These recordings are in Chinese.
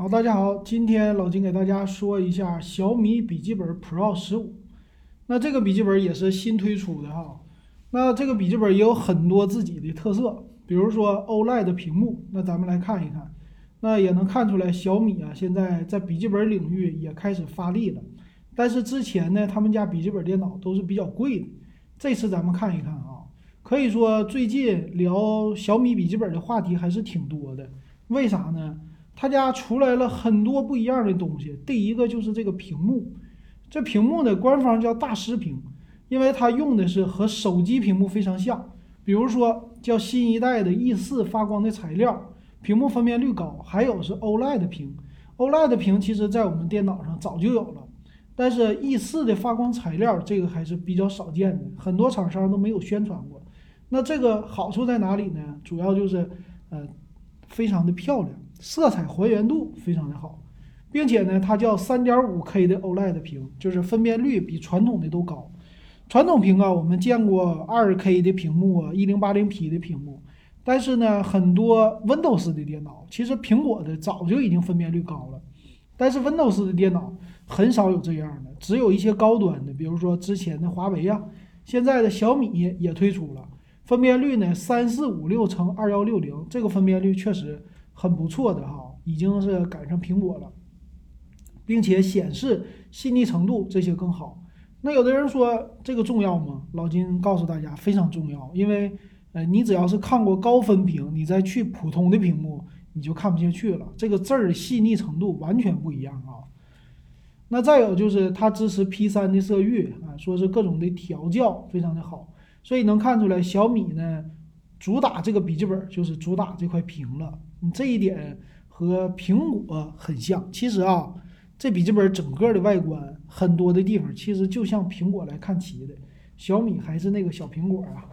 好，大家好，今天老金给大家说一下小米笔记本 Pro 十五。那这个笔记本也是新推出的哈。那这个笔记本也有很多自己的特色，比如说 OLED 的屏幕。那咱们来看一看，那也能看出来小米啊现在在笔记本领域也开始发力了。但是之前呢，他们家笔记本电脑都是比较贵的。这次咱们看一看啊，可以说最近聊小米笔记本的话题还是挺多的。为啥呢？他家出来了很多不一样的东西。第一个就是这个屏幕，这屏幕呢，官方叫大师屏，因为它用的是和手机屏幕非常像。比如说叫新一代的 E 四发光的材料，屏幕分辨率高，还有是 OLED 屏。OLED 屏其实在我们电脑上早就有了，但是 E 四的发光材料这个还是比较少见的，很多厂商都没有宣传过。那这个好处在哪里呢？主要就是呃，非常的漂亮。色彩还原度非常的好，并且呢，它叫三点五 K 的 OLED 屏，就是分辨率比传统的都高。传统屏啊，我们见过二 K 的屏幕啊，一零八零 P 的屏幕，但是呢，很多 Windows 的电脑，其实苹果的早就已经分辨率高了，但是 Windows 的电脑很少有这样的，只有一些高端的，比如说之前的华为啊，现在的小米也推出了分辨率呢，三四五六乘二幺六零，这个分辨率确实。很不错的哈，已经是赶上苹果了，并且显示细腻程度这些更好。那有的人说这个重要吗？老金告诉大家非常重要，因为呃，你只要是看过高分屏，你再去普通的屏幕，你就看不下去了。这个字儿细腻程度完全不一样啊。那再有就是它支持 P 三的色域啊，说是各种的调教非常的好，所以能看出来小米呢主打这个笔记本就是主打这块屏了。你这一点和苹果很像。其实啊，这笔记本整个的外观很多的地方其实就像苹果来看齐的。小米还是那个小苹果啊。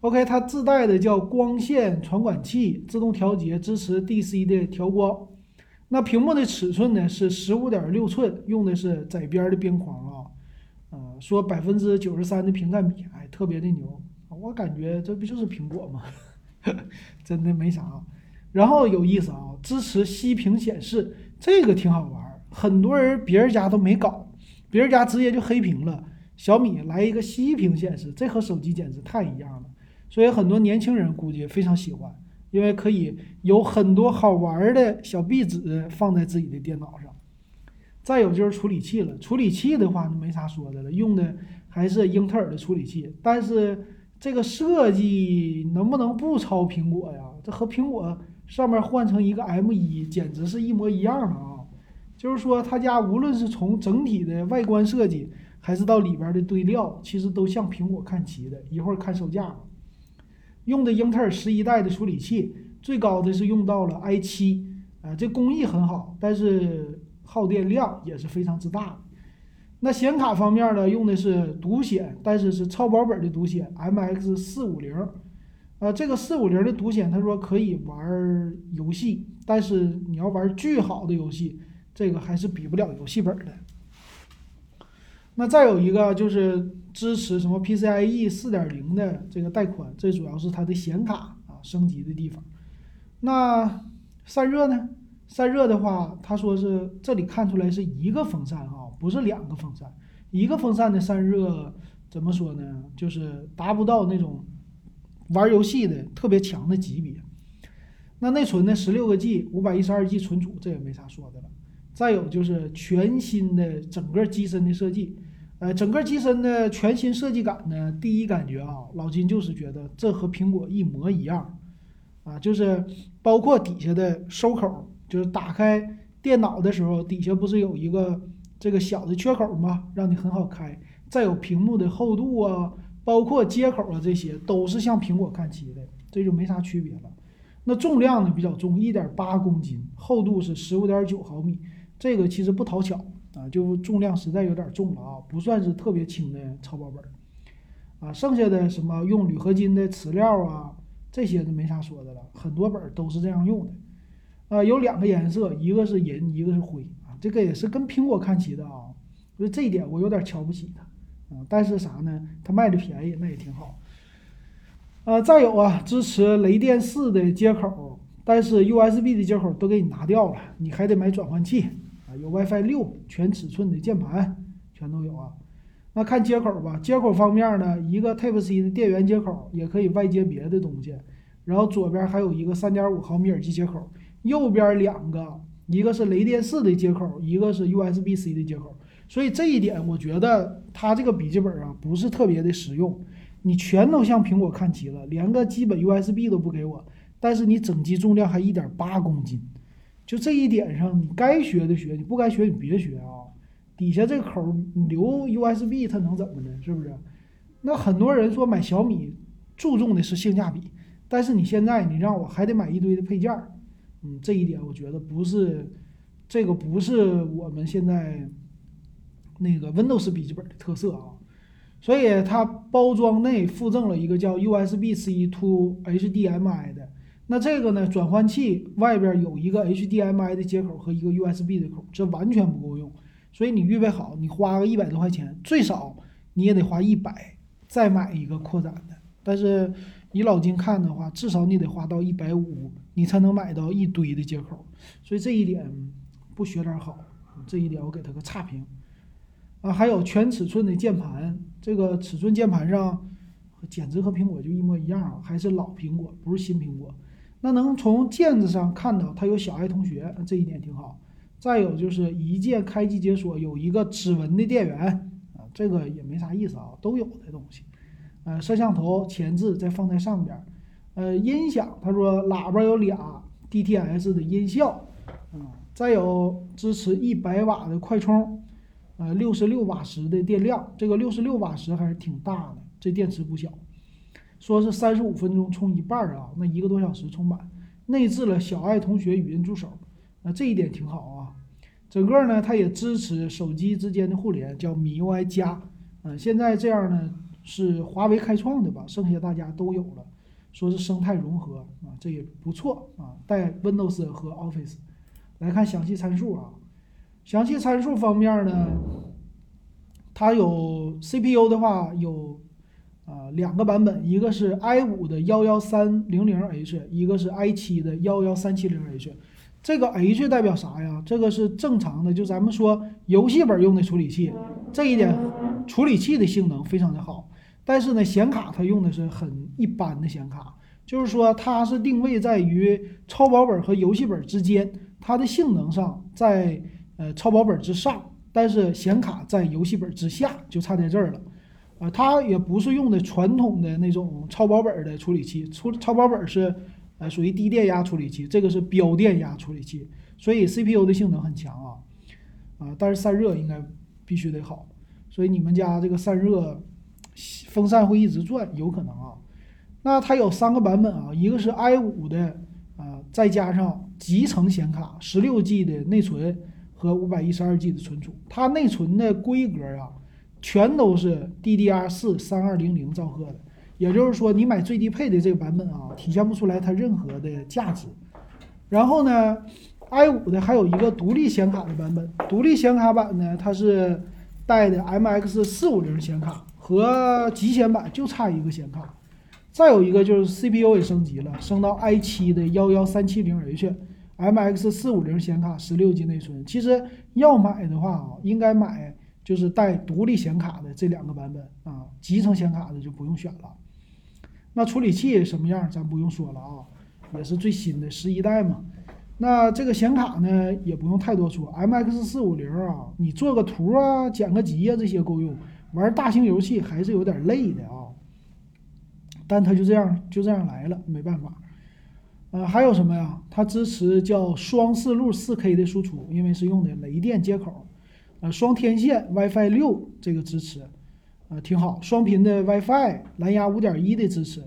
OK，它自带的叫光线传感器，自动调节，支持 DC 的调光。那屏幕的尺寸呢是十五点六寸，用的是窄边的边框啊。呃，说百分之九十三的屏占比，哎，特别的牛。我感觉这不就是苹果吗？真的没啥。然后有意思啊，支持息屏显示，这个挺好玩儿。很多人别人家都没搞，别人家直接就黑屏了。小米来一个息屏显示，这和手机简直太一样了。所以很多年轻人估计非常喜欢，因为可以有很多好玩的小壁纸放在自己的电脑上。再有就是处理器了，处理器的话就没啥说的了，用的还是英特尔的处理器，但是这个设计能不能不抄苹果呀？这和苹果。上面换成一个 M 一，简直是一模一样的啊！就是说，他家无论是从整体的外观设计，还是到里边的堆料，其实都向苹果看齐的。一会儿看售价，用的英特尔十一代的处理器，最高的是用到了 i 七，啊，这工艺很好，但是耗电量也是非常之大。那显卡方面呢，用的是独显，但是是超薄本的独显 MX 四五零。呃，这个四五零的独显，他说可以玩游戏，但是你要玩巨好的游戏，这个还是比不了游戏本的。那再有一个就是支持什么 PCIe 四点零的这个带宽，这主要是它的显卡啊升级的地方。那散热呢？散热的话，他说是这里看出来是一个风扇啊，不是两个风扇。一个风扇的散热怎么说呢？就是达不到那种。玩游戏的特别强的级别，那内存呢？十六个 G，五百一十二 G 存储，这也没啥说的了。再有就是全新的整个机身的设计，呃，整个机身的全新设计感呢，第一感觉啊，老金就是觉得这和苹果一模一样，啊，就是包括底下的收口，就是打开电脑的时候，底下不是有一个这个小的缺口嘛？让你很好开。再有屏幕的厚度啊。包括接口啊，这些都是向苹果看齐的，这就没啥区别了。那重量呢比较重，一点八公斤，厚度是十五点九毫米，这个其实不讨巧啊，就重量实在有点重了啊，不算是特别轻的超薄本儿啊。剩下的什么用铝合金的磁料啊，这些就没啥说的了，很多本儿都是这样用的。啊，有两个颜色，一个是银，一个是灰，这个也是跟苹果看齐的啊。所以这一点我有点瞧不起它。啊，但是啥呢？它卖的便宜，那也挺好。呃，再有啊，支持雷电四的接口，但是 USB 的接口都给你拿掉了，你还得买转换器啊，有 WiFi 六全尺寸的键盘，全都有啊。那看接口吧，接口方面呢，一个 Type C 的电源接口，也可以外接别的东西。然后左边还有一个3.5毫米耳机接口，右边两个，一个是雷电四的接口，一个是 USB C 的接口。所以这一点，我觉得它这个笔记本啊，不是特别的实用。你全都向苹果看齐了，连个基本 USB 都不给我，但是你整机重量还1.8公斤，就这一点上，你该学的学，你不该学你别学啊。底下这个口留 USB，它能怎么的？是不是？那很多人说买小米注重的是性价比，但是你现在你让我还得买一堆的配件儿，嗯，这一点我觉得不是，这个不是我们现在那个 Windows 笔记本的特色啊。所以它包装内附赠了一个叫 USB-C to HDMI 的，那这个呢转换器外边有一个 HDMI 的接口和一个 USB 的口，这完全不够用。所以你预备好，你花个一百多块钱，最少你也得花一百再买一个扩展的。但是以老金看的话，至少你得花到一百五，你才能买到一堆的接口。所以这一点不学点好，这一点我给他个差评。啊，还有全尺寸的键盘，这个尺寸键盘上简直和苹果就一模一样啊，还是老苹果，不是新苹果。那能从键子上看到它有小爱同学，这一点挺好。再有就是一键开机解锁，有一个指纹的电源啊，这个也没啥意思啊，都有的东西。呃，摄像头前置再放在上边，呃，音响他说喇叭有俩 DTS 的音效，嗯，再有支持一百瓦的快充，呃，六十六瓦时的电量，这个六十六瓦时还是挺大的，这电池不小。说是三十五分钟充一半啊，那一个多小时充满。内置了小爱同学语音助手。那这一点挺好啊，整个呢，它也支持手机之间的互联，叫米 UI 加，嗯，现在这样呢是华为开创的吧，剩下大家都有了，说是生态融合啊，这也不错啊，带 Windows 和 Office。来看详细参数啊，详细参数方面呢，它有 CPU 的话有啊两个版本，一个是 i 五的幺幺三零零 H，一个是 i 七的幺幺三七零 H。这个 H 代表啥呀？这个是正常的，就咱们说游戏本用的处理器，这一点处理器的性能非常的好。但是呢，显卡它用的是很一般的显卡，就是说它是定位在于超薄本和游戏本之间，它的性能上在呃超薄本之上，但是显卡在游戏本之下，就差在这儿了。呃，它也不是用的传统的那种超薄本的处理器，超超薄本是。呃，属于低电压处理器，这个是标电压处理器，所以 CPU 的性能很强啊，啊，但是散热应该必须得好，所以你们家这个散热风扇会一直转，有可能啊。那它有三个版本啊，一个是 i 五的啊，再加上集成显卡，十六 G 的内存和五百一十二 G 的存储，它内存的规格啊，全都是 DDR 四三二零零兆赫的。也就是说，你买最低配的这个版本啊，体现不出来它任何的价值。然后呢，i 五的还有一个独立显卡的版本，独立显卡版呢，它是带的 MX 四五零显卡，和极显版就差一个显卡。再有一个就是 CPU 也升级了，升到 i 七的幺幺三七零 H，MX 四五零显卡，十六 G 内存。其实要买的话啊，应该买就是带独立显卡的这两个版本啊，集成显卡的就不用选了。那处理器什么样，咱不用说了啊，也是最新的十一代嘛。那这个显卡呢，也不用太多说，MX 四五零啊，你做个图啊、剪个辑啊这些够用，玩大型游戏还是有点累的啊。但它就这样就这样来了，没办法。呃，还有什么呀？它支持叫双四路四 K 的输出，因为是用的雷电接口，呃，双天线 WiFi 六这个支持。啊，挺好，双频的 WiFi，蓝牙五点一的支持，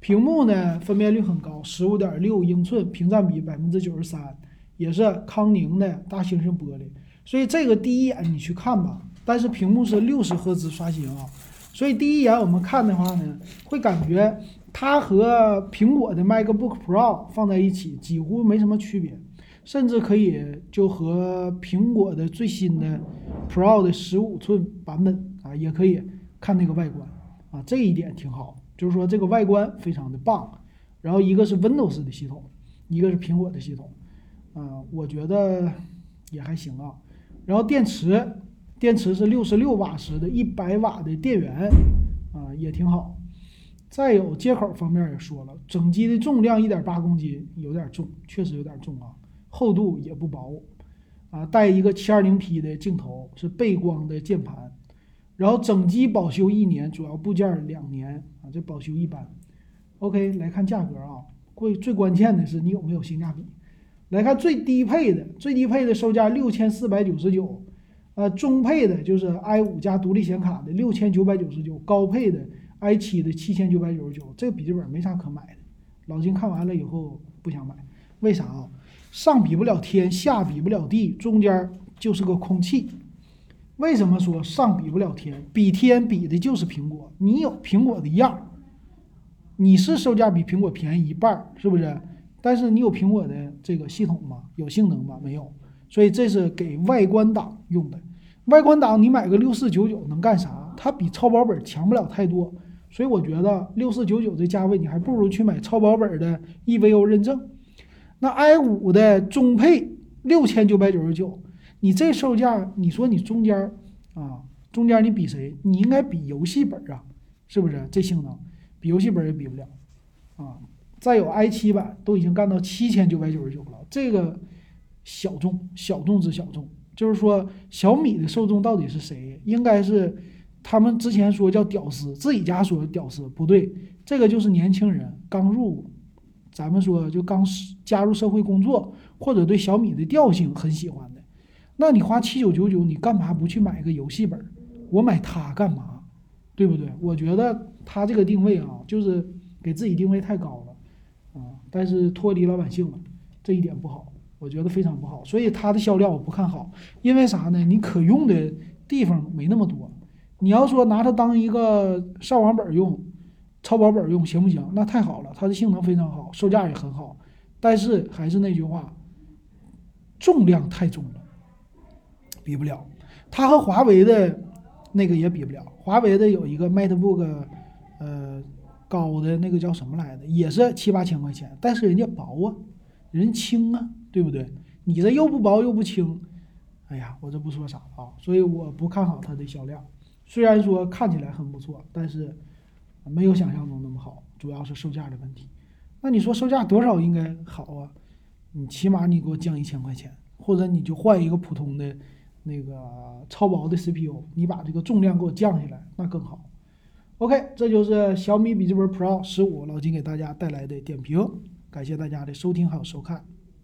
屏幕呢分辨率很高，十五点六英寸，屏占比百分之九十三，也是康宁的大猩猩玻璃，所以这个第一眼你去看吧，但是屏幕是六十赫兹刷新啊，所以第一眼我们看的话呢，会感觉它和苹果的 MacBook Pro 放在一起几乎没什么区别，甚至可以就和苹果的最新的 Pro 的十五寸版本啊也可以。看那个外观啊，这一点挺好，就是说这个外观非常的棒。然后一个是 Windows 的系统，一个是苹果的系统，嗯，我觉得也还行啊。然后电池，电池是六十六瓦时的一百瓦的电源，啊，也挺好。再有接口方面也说了，整机的重量一点八公斤，有点重，确实有点重啊。厚度也不薄，啊，带一个七二零 P 的镜头，是背光的键盘。然后整机保修一年，主要部件两年啊，这保修一般。OK，来看价格啊，贵最关键的是你有没有性价比。来看最低配的，最低配的售价六千四百九十九，呃，中配的就是 i 五加独立显卡的六千九百九十九，高配的 i 七的七千九百九十九。这个笔记本没啥可买的，老金看完了以后不想买，为啥啊？上比不了天，下比不了地，中间就是个空气。为什么说上比不了天？比天比的就是苹果，你有苹果的样，你是售价比苹果便宜一半，是不是？但是你有苹果的这个系统吗？有性能吗？没有。所以这是给外观党用的。外观党你买个六四九九能干啥？它比超薄本强不了太多。所以我觉得六四九九这价位，你还不如去买超薄本的 EVO 认证。那 i 五的中配六千九百九十九。你这售价，你说你中间啊，中间你比谁？你应该比游戏本啊，是不是？这性能比游戏本也比不了啊。再有 i 七版都已经干到七千九百九十九了，这个小众，小众之小众。就是说小米的受众到底是谁？应该是他们之前说叫屌丝，自己家说屌丝不对，这个就是年轻人刚入，咱们说就刚加入社会工作，或者对小米的调性很喜欢的。那你花七九九九，你干嘛不去买个游戏本？我买它干嘛？对不对？我觉得它这个定位啊，就是给自己定位太高了啊，但是脱离老百姓了，这一点不好，我觉得非常不好。所以它的销量我不看好，因为啥呢？你可用的地方没那么多。你要说拿它当一个上网本用、超薄本用，行不行？那太好了，它的性能非常好，售价也很好。但是还是那句话，重量太重了。比不了，它和华为的那个也比不了。华为的有一个 MateBook，呃，高的那个叫什么来的，也是七八千块钱，但是人家薄啊，人轻啊，对不对？你这又不薄又不轻，哎呀，我这不说啥啊，所以我不看好它的销量。虽然说看起来很不错，但是没有想象中那么好，主要是售价的问题。那你说售价多少应该好啊？你起码你给我降一千块钱，或者你就换一个普通的。那个超薄的 CPU，你把这个重量给我降下来，那更好。OK，这就是小米笔记本 Pro 十五老金给大家带来的点评，感谢大家的收听还有收看。